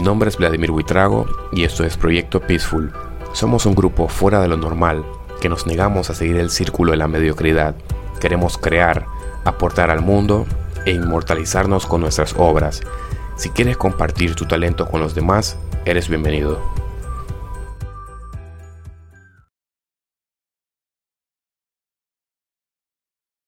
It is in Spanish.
Mi nombre es Vladimir Huitrago y esto es Proyecto Peaceful. Somos un grupo fuera de lo normal que nos negamos a seguir el círculo de la mediocridad. Queremos crear, aportar al mundo e inmortalizarnos con nuestras obras. Si quieres compartir tu talento con los demás, eres bienvenido.